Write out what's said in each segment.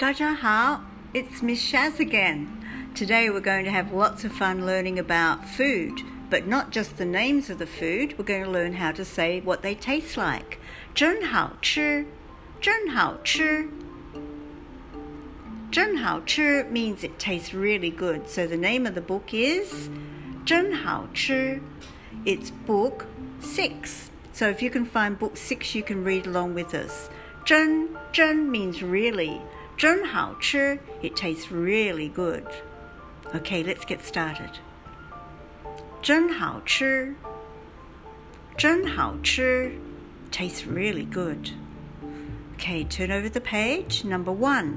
大家好, it's Miss Shaz again. Today we're going to have lots of fun learning about food, but not just the names of the food, we're going to learn how to say what they taste like. 真好吃,真好吃.真好吃 means it tastes really good. So the name of the book is 真好吃. It's book 6. So if you can find book 6 you can read along with us. 真真 means really. 真好吃 it tastes really good. Okay, let's get started. 真好吃真好吃 tastes really good. Okay, turn over the page. Number 1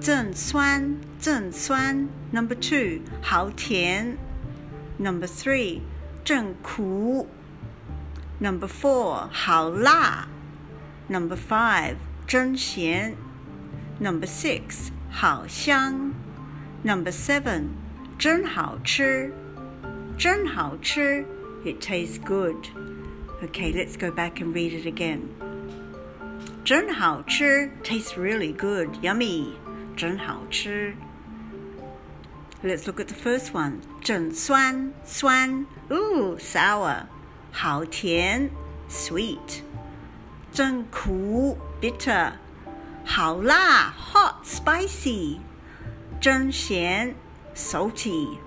正酸正酸 Number two 好甜 Number three 正苦 Number four 好辣 Number five 真咸 Number six 好香 Number seven 真好吃真好吃 It tastes good. Okay, let's go back and read it again. 真好吃 tastes really good, yummy. 真好吃。Let's look at the first one. 真酸酸，ooh sour，好甜，sweet。真苦，bitter， 好辣，hot spicy。真咸，salty，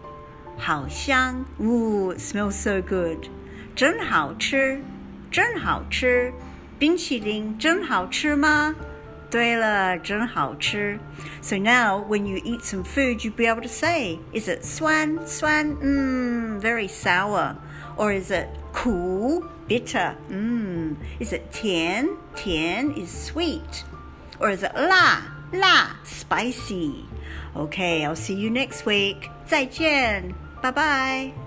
好香，ooh smells so good。真好吃，真好吃，冰淇淋真好吃吗？对了，真好吃。So now, when you eat some food, you'll be able to say, is it 酸酸 mmm, very sour, or is it 苦 bitter mmm, is it 甜甜 is sweet, Or is it la, la, spicy? Okay, I'll see you next week. 再见，拜拜。bye bye.